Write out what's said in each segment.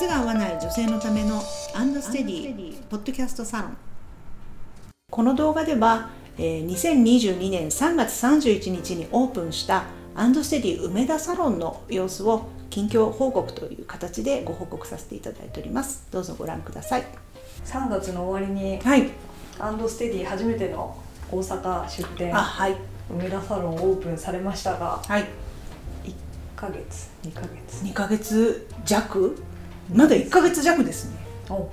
靴が合わない女性のためのアンドステディポッドキャストサロン。この動画では、えー、2022年3月31日にオープンしたアンドステディ梅田サロンの様子を近況報告という形でご報告させていただいております。どうぞご覧ください。3月の終わりにはい。アンドステディ初めての大阪出店あはい。梅田サロンオープンされましたがはい。1ヶ月2ヶ月。2ヶ月弱まだ1ヶ月弱ですね。お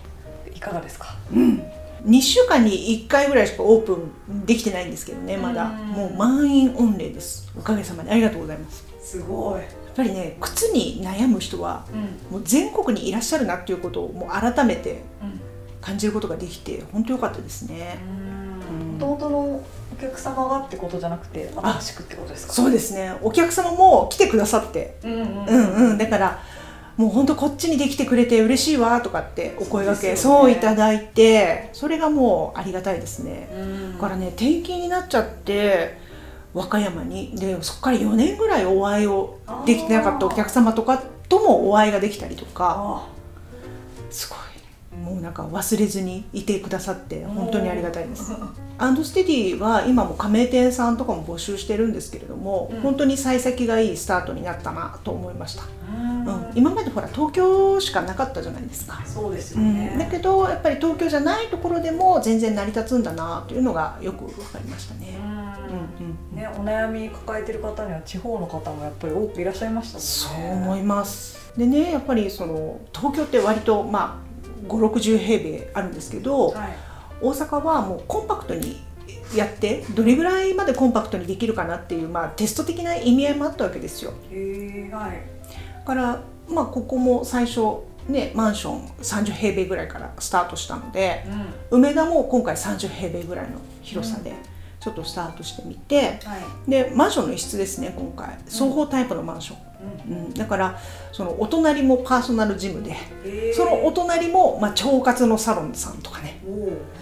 いかがですか？うん。2週間に1回ぐらいしかオープンできてないんですけどねまだ。うんもう満員御礼です。おかげさまでありがとうございます。すごい、やっぱりね靴に悩む人はうん。もう全国にいらっしゃるなっていうことをもう改めてうん。感じることができて本当良かったですね。もともとのお客様がってことじゃなくて新しくってことですか？そうですね。お客様も来てくださって。うんうん。うんうん。だからもう本当こっちにできてくれて嬉しいわとかってお声掛けそう,、ね。いただいてそれがもうありがたいですね。うん。だからね転勤になっちゃって和歌山にでそこから4年ぐらいお会いをできてなかったお客様とかともお会いができたりとかあ。すごいもうなんか忘れずにいてくださって本当にありがたいです。うんアンドステディは今も加盟店さんとかも募集してるんですけれども、うん。本当に幸先がいいスタートになったなと思いました、うん。うん、今までほら東京しかなかったじゃないですか、そうですようん、ね、だけどやっぱり東京じゃないところでも全然成り立つんだなというのがよく分かりましたね、うん。ね、お悩み抱えてる方には地方の方もやっぱり多くいらっしゃいましたそうもんね。思います。でねやっぱりその東京って割とまあ560平米あるんですけど、はい。大阪はもうコンパクトにやってどれぐらいまでコンパクトにできるかなっていう、まあ、テスト的な意味合いもあったわけですよへえはい。だから、まあ、ここも最初ねマンション30平米ぐらいからスタートしたのでうん。梅田も今回30平米ぐらいの広さでちょっとスタートしてみて、はい。でマンションの一室ですね今回双方タイプのマンション、うん。うん、だからそのお隣もパーソナルジムでへーそのお隣も、まあ、腸活のサロンさんとかね。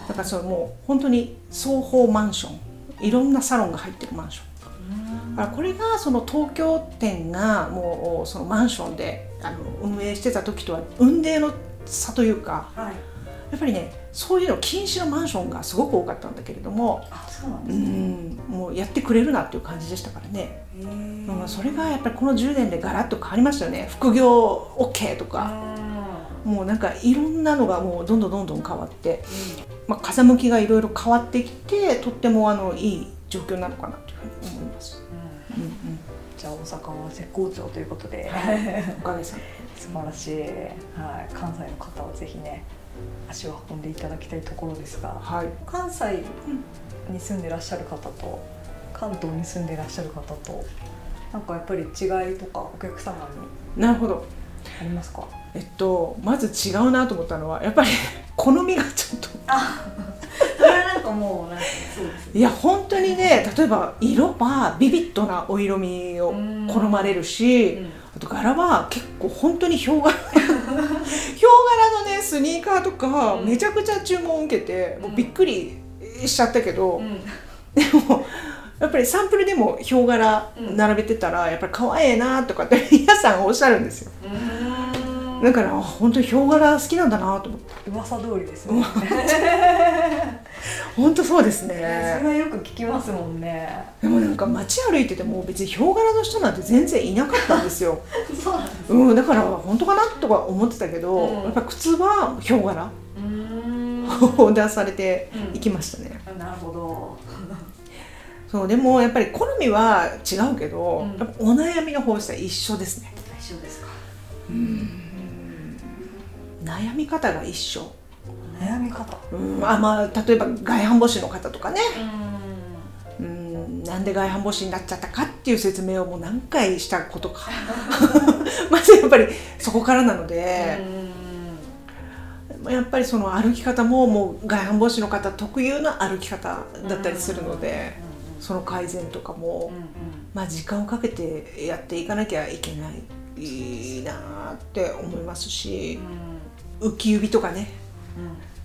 だからそれもう本当に双方マンションいろんなサロンが入ってるマンションだからこれがその東京店がもうそのマンションであの運営してた時とは運命の差というかはい。やっぱりねそういうの禁止のマンションがすごく多かったんだけれどもあ、そうなんうですね。んもうやってくれるなっていう感じでしたからね、まあ、それがやっぱりこの10年でガラッと変わりましたよね。副業 OK とか。もうなんかいろんなのがもうどんどんどんどん変わって。まあ、風向きがいろいろ変わってきてとってもあのいい状況なのかなというふうに思います。うん。うんじゃあ大阪は絶好調ということで、うん、おかげさ 素晴らしい。はい。関西の方はぜひね足を運んでいただきたいところですが。はい。関西に住んでらっしゃる方と関東に住んでらっしゃる方となんかやっぱり違いとかお客様になるほど。ありますか？えっとまず違うなと思ったのはやっぱり 好みがちょっとあ それはなんかもうなんかそうですいや本当にね例えば色はビビッドなお色味を好まれるし、あと柄は結構本当にヒョウ柄 ヒョウ柄のねスニーカーとかうん。めちゃくちゃ注文を受けて、もうびっくりしちゃったけど、うん。でもやっぱりサンプルでもヒョウ柄並べてたらやっぱり可愛いなとかって皆さんおっしゃるんですよ。うんだからあ本当にヒョウ柄好きなんだなと思って。噂通りですね。本当。そうですそれねはよく聞きますもんね。でもなんか街歩いてても別にヒョウ柄の人なんて全然いなかったんですよ、そうなんですうん、だから本当かなとか思ってたけど、うん。やっぱ靴はヒョウ柄。うん。オーダーされていきましたね、なるほど。そうでもやっぱり好みは違うけど、うん。やっぱお悩みの方したら一緒ですね。一緒ですか悩み方が一緒。悩み方？うんあまあ例えば外反母趾の方とかね。うん。うんなんで外反母趾になっちゃったかっていう説明をもう何回したことか。まずやっぱりそこからなので、やっぱりその歩き方ももう外反母趾の方特有の歩き方だったりするので、その改善とかも、まあ、時間をかけてやっていかなきゃいけないいいなって思いますし浮き指とかね、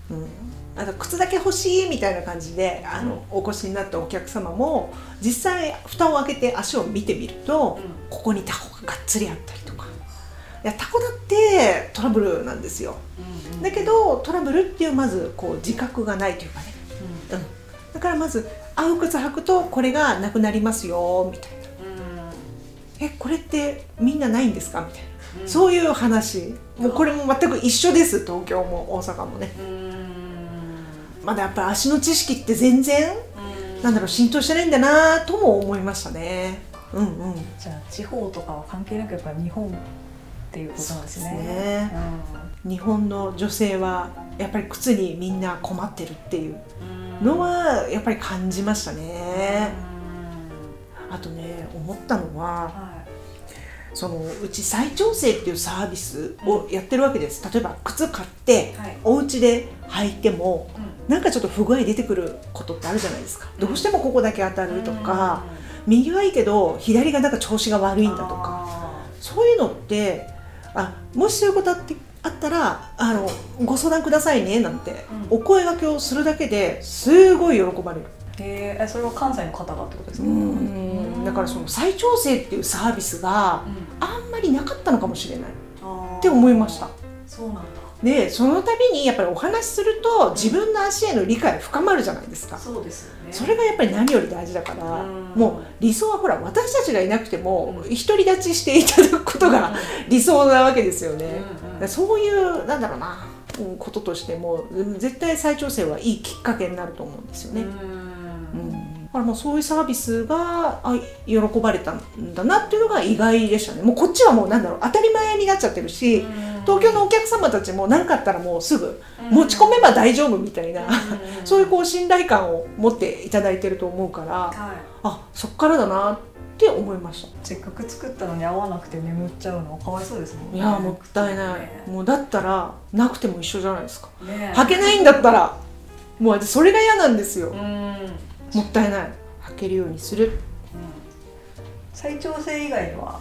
うん、あと靴だけ欲しいみたいな感じであのお越しになったお客様も実際蓋を開けて足を見てみると、ここにタコががっつりあったりとか。いやタコだってトラブルなんですよ。うんだけどトラブルっていうまずこう自覚がないというかね、うん。うん、だからまず青靴履くとこれがなくなりますよみたいな。えこれってみんなないんですか？みたいな、うんそういう話。もうこれも全く一緒です。東京も大阪もね。うん。まだやっぱり足の知識って全然なんだろう浸透してないんだなとも思いましたね。うんうん。じゃあ地方とかは関係なくやっぱ日本っていうことなんですね。そうですね。日本の女性はやっぱり靴にみんな困ってるっていううん。のはやっぱり感じましたうねん。あとね思ったのははそのうち再調整っていうサービスをやってるわけです。例えば靴買っていはい。お家で履いてもうん。なんかちょっと不具合出てくることってあるじゃないですか。どうしてもここだけ当たるとか右はいいけど左がなんか調子が悪いんだとか。かそういうのってあもしそういうことあってあったらあのご相談くださいねなんて、うん。お声掛けをするだけですごい喜ばれる。へえそれは関西の方がってことですか？うんだからその再調整っていうサービスがうん。あんまりなかったのかもしれないって思いました。そうなんだ。でその度にやっぱりお話しすると自分の足への理解深まるじゃないですか。そうですよね。それがやっぱり何より大事だからうん。もう理想はほら私たちがいなくてもうん。独り立ちしていただくことが理想なわけですよね、うんうん。そういうなんだろうなうんこととしてもうん絶対再調整はいいきっかけになると思うんですよね、うんからもうそういうサービスがあ喜ばれたんだなっていうのが意外でしたね。もうこっちはもうなんだろう。当たり前になっちゃってるし、東京のお客様たちも何かあったらもうすぐ持ち込めば大丈夫みたいな、そういうこう信頼感を持っていただいてると思うからはい。あそっからだなって思いました。せっかく作ったのに合わなくて眠っちゃうのはかわいそうですもんね。いやーもったいない、ね。もうだったらなくても一緒じゃないですか。ね履けないんだったらもう私それが嫌なんですよ、うんもったいない。履けるようにする。再調整以外には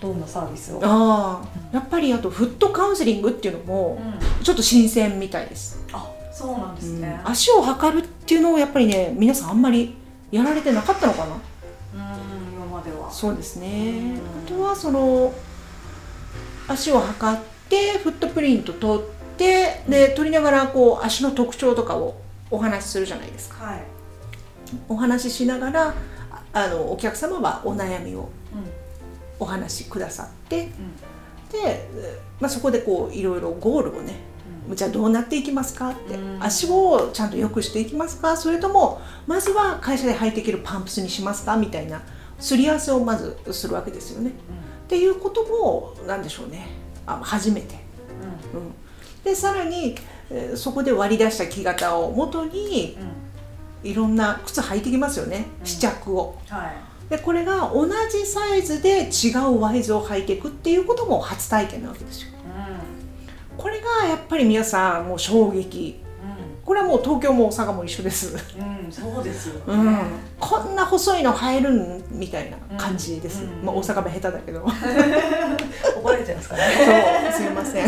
どんなサービスを？ああ。やっぱりあとフットカウンセリングっていうのもうん。ちょっと新鮮みたいです、あそうなんですね。うん。足を測るっていうのをやっぱりね皆さんあんまりやられてなかったのかな。うん今までは。そうですね。うん。あとはその足を測ってフットプリント取ってで取りながらこう足の特徴とかをお話しするじゃないですか。はいお話ししながらああのお客様はお悩みをうん。お話しくださってうん。で、えまあ、そこでこういろいろゴールをねじゃあどうなっていきますかって、うん。足をちゃんと良くしていきますかそれともまずは会社で履いていけるパンプスにしますかみたいなすり合わせをまずするわけですよね。っていうこともなんでしょうね。あ初めて。うん、でさらに、えーそこで割り出した木型を元にうんうんいろんな靴履いてきますよね。うん。試着を。はい。でこれが同じサイズで違うワイズを履いていくっていうことも初体験なわけですよ。これがやっぱり皆さんもう衝撃。これはもう東京も大阪も一緒です。うんうんそうですようん。ね、こんな細いの入るんみたいな感じです、うん。まあ、大阪弁下手だけど。怒られちゃいますからね。そうすいません。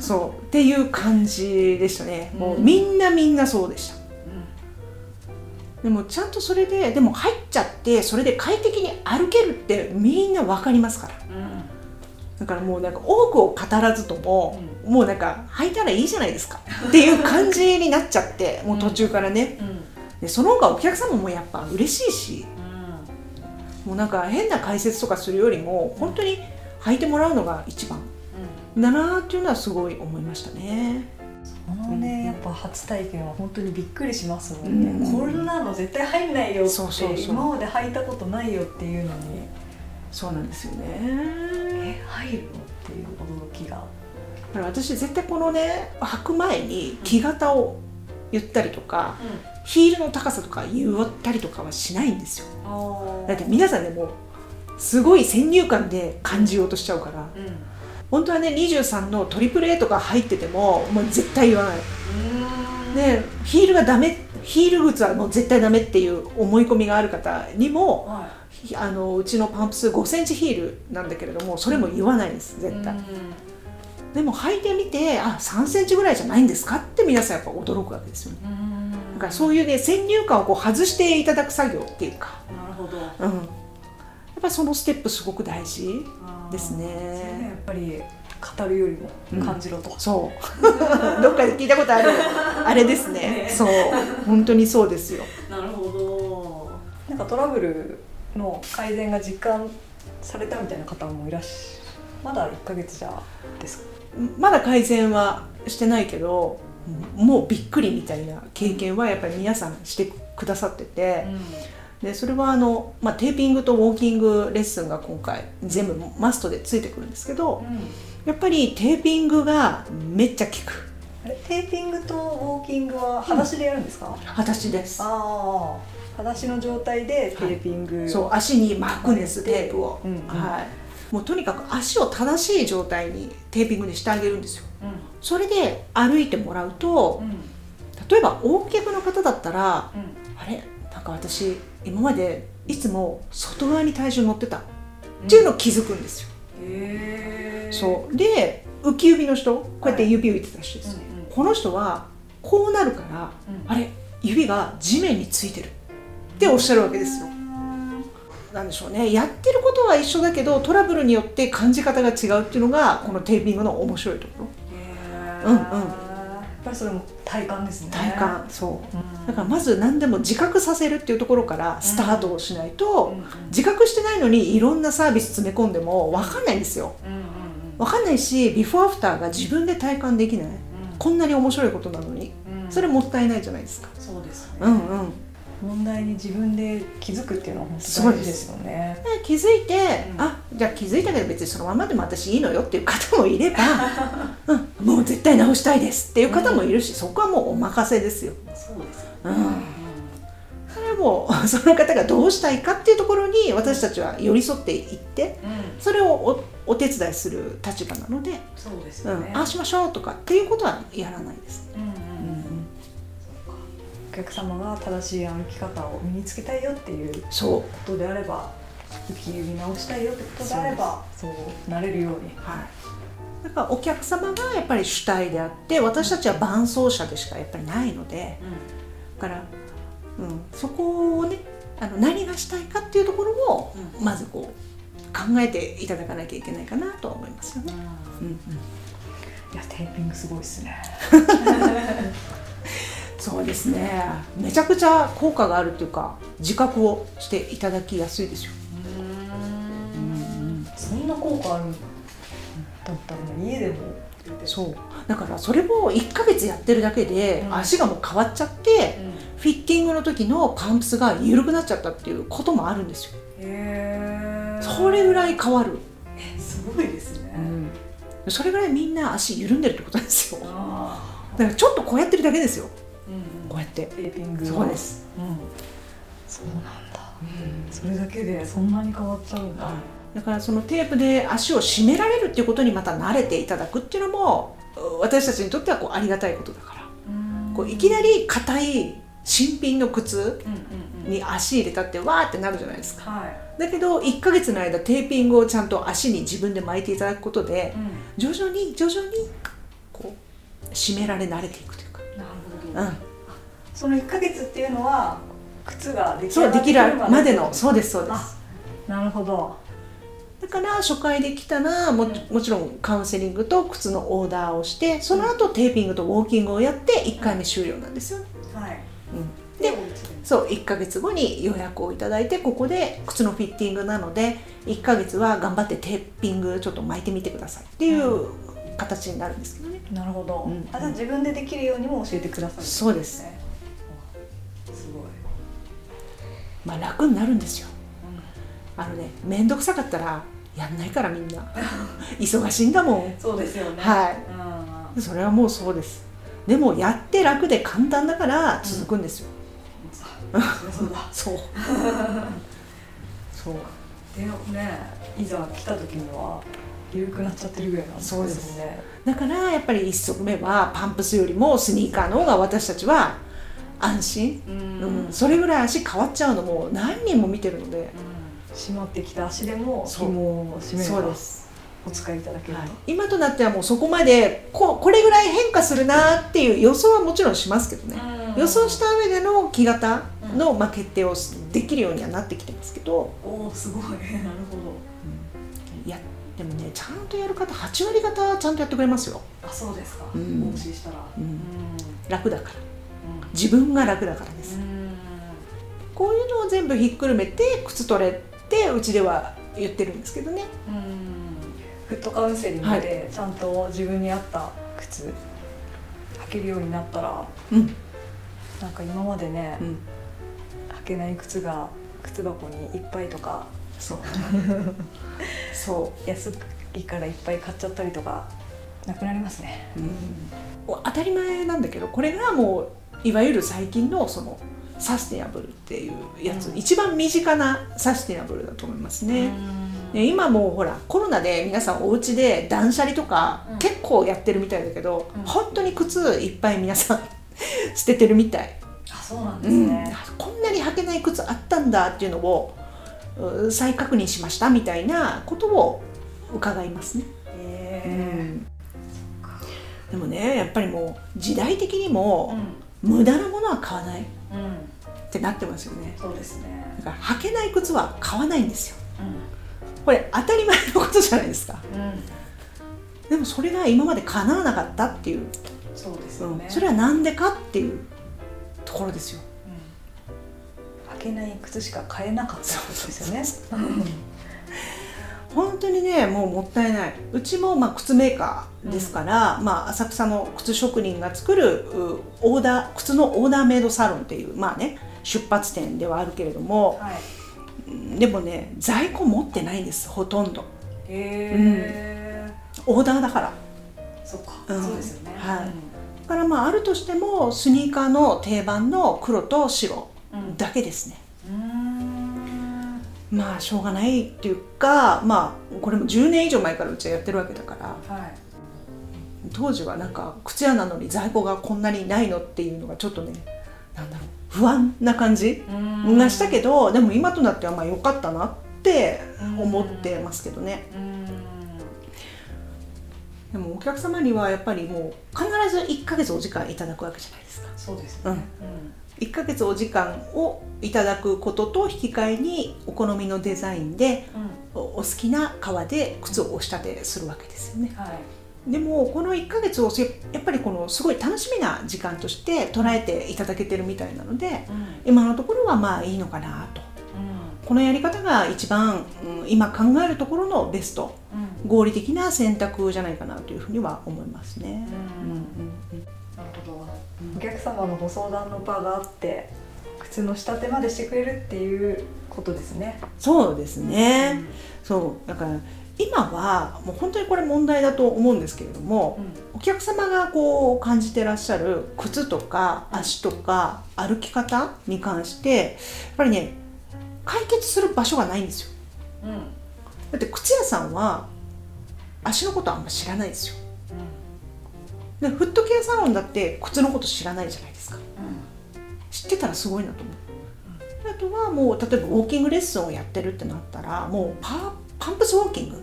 そう。っていう感じでしたね。もううん。みんなみんなそうでしたでもちゃんとそれででも入っちゃってそれで快適に歩けるってみんな分かりますから。うん。うんだからもうなんか多くを語らずとも、もうなんか履いたらいいじゃないですかっていう感じになっちゃってもう途中からね。うん。でその方がお客様もやっぱ嬉しいしうん。もうなんか変な解説とかするよりも本当に履いてもらうのが一番うんだなっていうのはすごい思いましたね。このね、やっぱ初体験は本当にびっくりしますもんね、うん。こんなの絶対入んないよってそうそうそう。今まで履いたことないよっていうのに。そうなんですよね。え入るの？っていう驚きが。だから私絶対このね履く前に木型を言ったりとか、ヒールの高さとか言ったりとかはしないんですよ。うんだって皆さんねもうすごい先入観で感じようとしちゃうから。うん本当はね23のトリプル A とか入っててももう絶対言わない。うん。でヒールがダメヒール靴はもう絶対ダメっていう思い込みがある方にもはひあのうちのパンプス5センチヒールなんだけれどもそれも言わないですい絶対、うん。でも履いてみてあ3センチぐらいじゃないんですかって皆さんやっぱ驚くわけですよね。うん。だからそういうね先入観をこう外していただく作業っていうか、なるほど。うん、ぱりそのステップすごく大事ですね。やっぱり語るよりも感じろと、そう。どっかで聞いたことある。あれですね。ね。そう。本当にそうですよ。なるほど。なんかトラブルの改善が実感されたみたいな方もいらっしまだ1ヶ月じゃですか？まだ改善はしてないけどもうびっくりみたいな経験はやっぱり皆さんしてくださってて、でそれはあの、まあ、テーピングとウォーキングレッスンが今回全部マストでついてくるんですけどやっぱりテーピングがめっちゃ効く。あれ？テーピングとウォーキングは裸足でやるんですか、私です。ああ。裸足の状態でテーピング、そう足に巻くんですテープを、うんうん。はい、もうとにかく足を正しい状態にテーピングにしてあげるんですよ。うん。それで歩いてもらうとうん。例えば大脚の方だったらうん。あれ？なんか私今までいつも外側に体重乗ってたっていうのを気づくんですよ、へえそう。で浮き指の人こうやって指を入れてた人です、うんうん。この人はこうなるから、うん。あれ指が地面についてる。っておっしゃるわけですよ。なんでしょうね。やってることは一緒だけどトラブルによって感じ方が違うっていうのがこのテーピングの面白いところ。うんうんぱりそれも体感ですね。体感そう。うん。だからまず何でも自覚させるっていうところからスタートをしないと、自覚してないのにいろんなサービス詰め込んでも分かんないんですよ。分かんないしビフォーアフターが自分で体感できない。うん。こんなに面白いことなのに。うん。それもったいないじゃないですか。そうですね。うんうん問題に自分で気づくっていうのは本当そうです大事です。よねで気づいて、うん。あじゃあ気づいたけど別にそのままでも私いいのよっていう方もいれば、うん、もう絶対直したいですっていう方もいるし、そこはもうお任せですよ。そうですようん。それはもう その方がどうしたいかっていうところに私たちは寄り添っていってうん。それをおお手伝いする立場なので、そうですよね。うん、ああしましょうとかっていうことはやらないです。うんうんうんお客様が正しい歩き方を身につけたいよっていうそう。ことであれば浮き指直したいよってことであればそう。なれるように。はい、だからお客様がやっぱり主体であって私たちは伴走者でしかやっぱりないのでだから、うん、そこをねあの何がしたいかっていうところをうん。まずこう考えていただかなきゃいけないかなとは思いますよね。うん。うん、いやテーピングすごいですね そうですね。めちゃくちゃ効果があるっていうか自覚をしていただきやすいですよ。うん。そんな効果あるんだったら家でも。そう。だからそれも1ヶ月やってるだけでうん。足がもう変わっちゃって、フィッティングの時のパンプスが緩くなっちゃったっていうこともあるんですよ。へえそれぐらい変わる、すごいですね、それぐらいみんな足緩んでるってことですよ。だあからちょっとこうやってるだけですよこうやって。テーピングそうです、うん。そうなんだ。それだけでそんなに変わっちゃうんだ、だからそのテープで足を締められるっていうことにまた慣れていただくっていうのも私たちにとってはこうありがたいことだから。こういきなり硬い新品の靴うんうんうん。に足入れたってわーってなるじゃないですか。はい、だけど1ヶ月の間テーピングをちゃんと足に自分で巻いていただくことで徐々に徐々にこう締められ慣れていくというか、なるほど、うん、その1ヶ月っていうのは靴ができそうできるまでの。うそうですそうです。あなるほど。だから初回できたらももちろんカウンセリングと靴のオーダーをしてその後テーピングとウォーキングをやって1回目終了なんですよ。ね、はい。うん、でそう1ヶ月後に予約をいただいてここで靴のフィッティングなので1ヶ月は頑張ってテーピングちょっと巻いてみてくださいっていう形になるんですけどね。なるほど、うん。あじゃあ自分でできるようにも教えてくださる。そうです。ねまあ楽になるんですよ。あのね面倒くさかったらやんないからみんな。忙しいんだもん。そうですよね。はい。うん。それはもうそうです。でもやって楽で簡単だから続くんですよ、そうだ。そう。そう。でねいざ来た時には緩くなっちゃってるぐらいなんそうです。ねだからやっぱり一足目はパンプスよりもスニーカーの方が私たちは安心、ううん。んそれぐらい足変わっちゃうのも何人も見てるので。締まってきた足でも紐を締めそうです、お使いいただけると、はい、今となってはもうそこまでここれぐらい変化するなっていう予想はもちろんしますけどね、うん。予想した上での木型の、まあ、決定をできるようにはなってきてますけど。おおすごい。なるほど。いやでもねちゃんとやる方8割方ちゃんとやってくれますよ、あそうですか、うん。お教えしたら。うん。う楽だから。ん自分が楽だからです、うん。こういうのを全部ひっくるめて靴取れってうちでは言ってるんですけどね。フットカウンセリングでちゃんと自分に合った靴履けるようになったらうん。なんか今までねうん。履けない靴が靴箱にいっぱいとかそう。そ 安いからいっぱい買っちゃったりとかなくなりますね。う、うん、当たり前なんだけどこれがもういわゆる最近のそのサステナブルっていうやつ、うん。一番身近なサステナブルだと思いますね。ね今もうほらコロナで皆さんお家で断捨離とかうん。結構やってるみたいだけど、うん。本当に靴いっぱい皆さん 捨ててるみたい、あそうなんうんですね、こんなに履けない靴あったんだっていうのをう再確認しましたみたいなことを伺いますね。でもねやっぱりもう時代的にもうん無駄なものは買わないっうん。てなってますよね。そうですね。だから履けない靴は買わないんですよ。うこれ当たり前のことじゃないですか。んうん。でもそれが今まで叶わなかったっていう、そうですうん。よね、それは何でかっていうところですよ。うん。履けない靴しか買えなかったってことですよね本当にねもうもったいない。うちもまあ靴メーカーですから、まあ、浅草の靴職人が作るうオーダー靴のオーダーメイドサロンっていうまあね出発点ではあるけれどもはい。うんでもね在庫持ってないんですほとんど。へえ、オーダーだから。そっか、うん。そうですよね。はい。だからまああるとしてもスニーカーの定番の黒と白うん。だけですね、うんうんまあしょうがないっていうかまあこれも10年以上前からうちはやってるわけだからはい。当時はなんか靴屋なのに在庫がこんなにないのっていうのがちょっとねなんだろう不安な感じうん。がしたけどでも今となってはまあ良かったなって思ってますけどね。うん。でもお客様にはやっぱりもう必ず1ヶ月お時間いただくわけじゃないですか。そうですよね、1ヶ月お時間をいただくことと引き換えにお好みのデザインでうん。おお好きな革で靴をお仕立てするわけですよね。はい。でもこの1ヶ月をせやっぱりこのすごい楽しみな時間として捉えていただけてるみたいなのでうん。今のところはまあいいのかなと。このやり方が一番、うん今考えるところのベストうん。合理的な選択じゃないかなというふうには思いますね。うんうんうんほど。お客様のご相談の場があって靴の仕立てまでしてくれるっていうことですね。そうですね、そう。だから今はもう本当にこれ問題だと思うんですけれども、お客様がこう感じてらっしゃる靴とか足とか歩き方に関してやっぱりね解決する場所がないんですよ。うんうん。だって靴屋さんは足のことあんま知らないですよでフットケアサロンだって靴のこと知らないじゃないですか。知ってたらすごいなと思う、あとはもう例えばウォーキングレッスンをやってるってなったらもうパパンプスウォーキング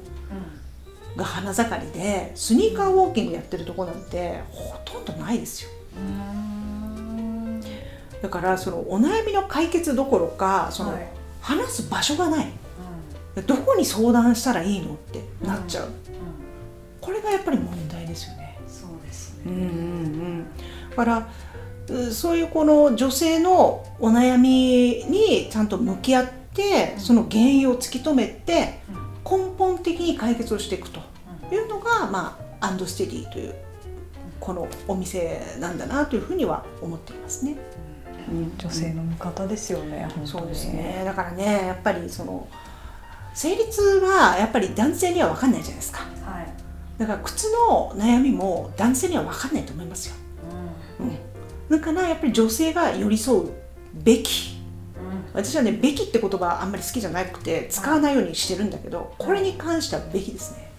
が花盛りでスニーカーウォーキングやってるとこなんてほとんどないですよ。うん。だからそのお悩みの解決どころかそのはい。話す場所がない。どこに相談したらいいのってなっちゃう、うん。これがやっぱり問題ですよね。ですね。うんうんうん、だからうそういうこの女性のお悩みにちゃんと向き合ってうんその原因を突き止めてうん根本的に解決をしていくというのが、まあ、アンドステディというこのお店なんだなというふうには思っていますね。うん女性の味方ですよね。本当にそうですね。だからねやっぱりその生理痛はやっぱり男性には分かんないじゃないですかはい。だから靴の悩みも男性には分かんないと思いますよ、うん、だからやっぱり女性が寄り添うべき。私はね「べき」って言葉あんまり好きじゃなくて使わないようにしてるんだけどこれに関してはべきですね。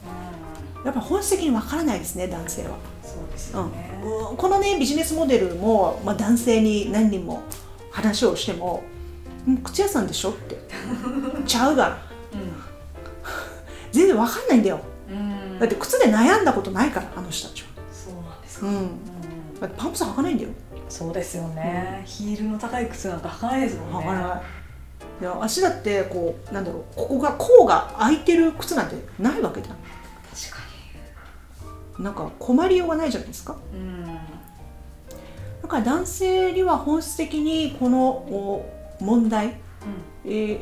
やっぱ本質的に分からないですね男性は、そうですうんよね。うん。このねビジネスモデルも、まあ、男性に何人も話をしても「うん靴屋さんでしょ?」って「ちゃうがな全然分かんないんだよ。うんだって靴で悩んだことないからあの人たちは。そうなんですか。うん。だってパンプス履かないんだよ。そうですよね、ヒールの高い靴なんか履かないですもんね。履かない。いや足だってこうなんだろうここが甲が開いてる靴なんてないわけじゃん。確かなんか困りようがないじゃないですか。にうん。だから男性には本質的にこのお問題、えー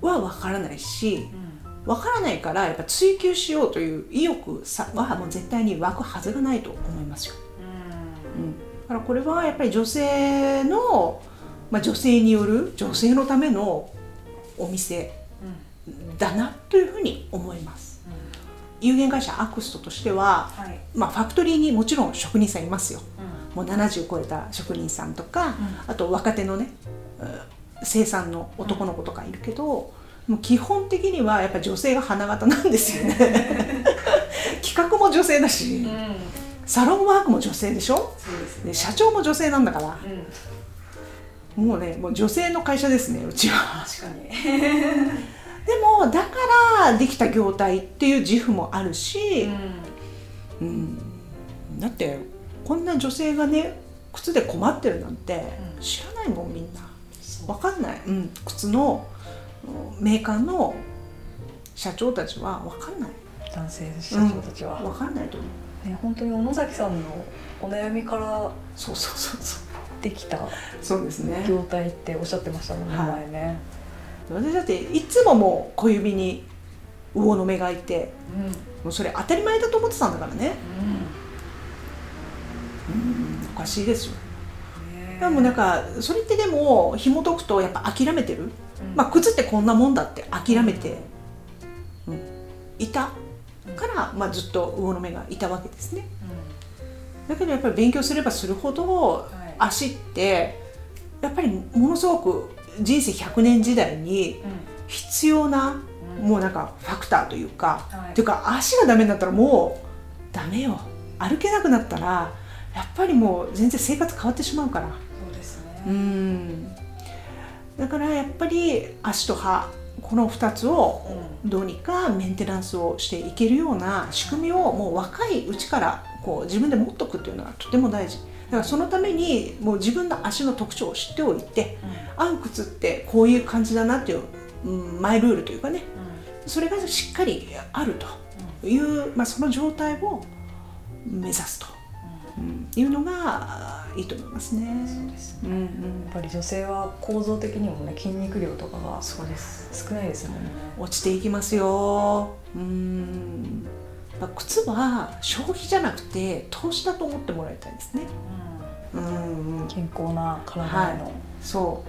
は分からないしうん分からないからやっぱ追求しようという意欲さはもう絶対に湧くはずがないと思いますよ、うん、だからこれはやっぱり女性の、まあ、女性による女性のためのお店うん。だなというふうに思います。有限会社アクストとしては、はい。まあ、ファクトリーにもちろん職人さんいますよ。うん。もう70超えた職人さんとか、うあと若手のねうん生産の男の子とかいるけど、もう基本的にはやっぱ女性が花形なんですよね。企画も女性だし、うん。サロンワークも女性でしょ？ですで社長も女性なんだから。うん。もうねもう女性の会社ですねうちは。確かに。でもだからできた業態っていう自負もあるし、うん。だってこんな女性がね靴で困ってるなんてうん。知らないもんみんな。そう。わかんない、うん、靴のうんメーカーの社長たちはわかんない。男性社長たちは、わかんないと思う。ね本当に小野崎さんのお悩みからそうそうそうそう。できたそうですね。業態っておっしゃってましたもんね、はい。前ね。私だっていつももう小指に魚の目がいてうん。もうそれ当たり前だと思ってたんだからね、うん、おかしいですよ。でもなんかそれってでも紐解くとやっぱ諦めてる、まあ、靴ってこんなもんだって諦めて、うん、いた。から、まあ、ずっと魚の目がいたわけですね。だけどやっぱり勉強すればするほどはい。足ってやっぱりものすごく人生100年時代に必要なもうなんかファクターというか、はい。っていうか足がダメになったらもうダメよ。歩けなくなったらやっぱりもう全然生活変わってしまうから。そうですね。うんだからやっぱり足と歯この2つをどうにかメンテナンスをしていけるような仕組みをもう若いうちからこう自分で持っとくっていうのがとても大事。だからそのためにもう自分の足の特徴を知っておいて合う靴ってこういう感じだなっていう、うん、マイルールというかね。それがしっかりあるという、まあ、その状態を目指すと、うん、いうのがいいと思いますね。そうですうんうん。やっぱり女性は構造的にもね筋肉量とかがそうです。少ないですもんね。落ちていきますよ。うん。まあ靴は消費じゃなくて投資だと思ってもらいたいですね。うん。うん健康な体への、そ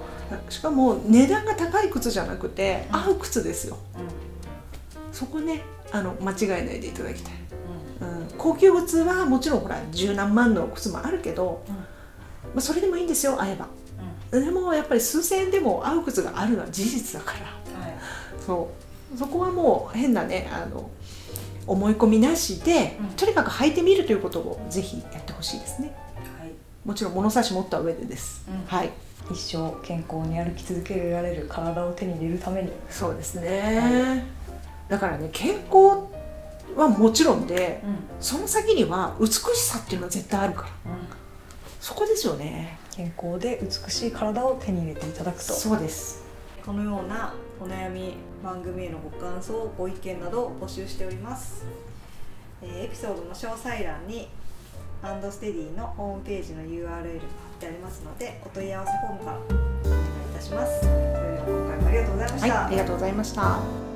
う。しかも値段が高い靴じゃなくてうん。合う靴ですよ。そこねあの間違えないでいただきたい、うん、高級靴はもちろんほら十何万の靴もあるけど、うん。まあ、それでもいいんですよ合えば。でもやっぱり数千円でも合う靴があるのは事実だから。はい。そう。そこはもう変なねあの思い込みなしで、うん。とにかく履いてみるということをぜひやってほしいですね。はい。もちろん物差し持った上でです、うん。はい。一生健康に歩き続けられる体を手に入れるために、そうですね、だからね健康はもちろんでその先には美しさっていうのは絶対あるから。そこですよね。健康で美しい体を手に入れていただくと。そうです。このようなお悩み番組へのご感想ご意見などを募集しております、えーエピソードの詳細欄にアンドステディのホームページの URL が貼ってありますのでお問い合わせフォームからお願いいたします。今回もありがとうございました、はいありがとうございました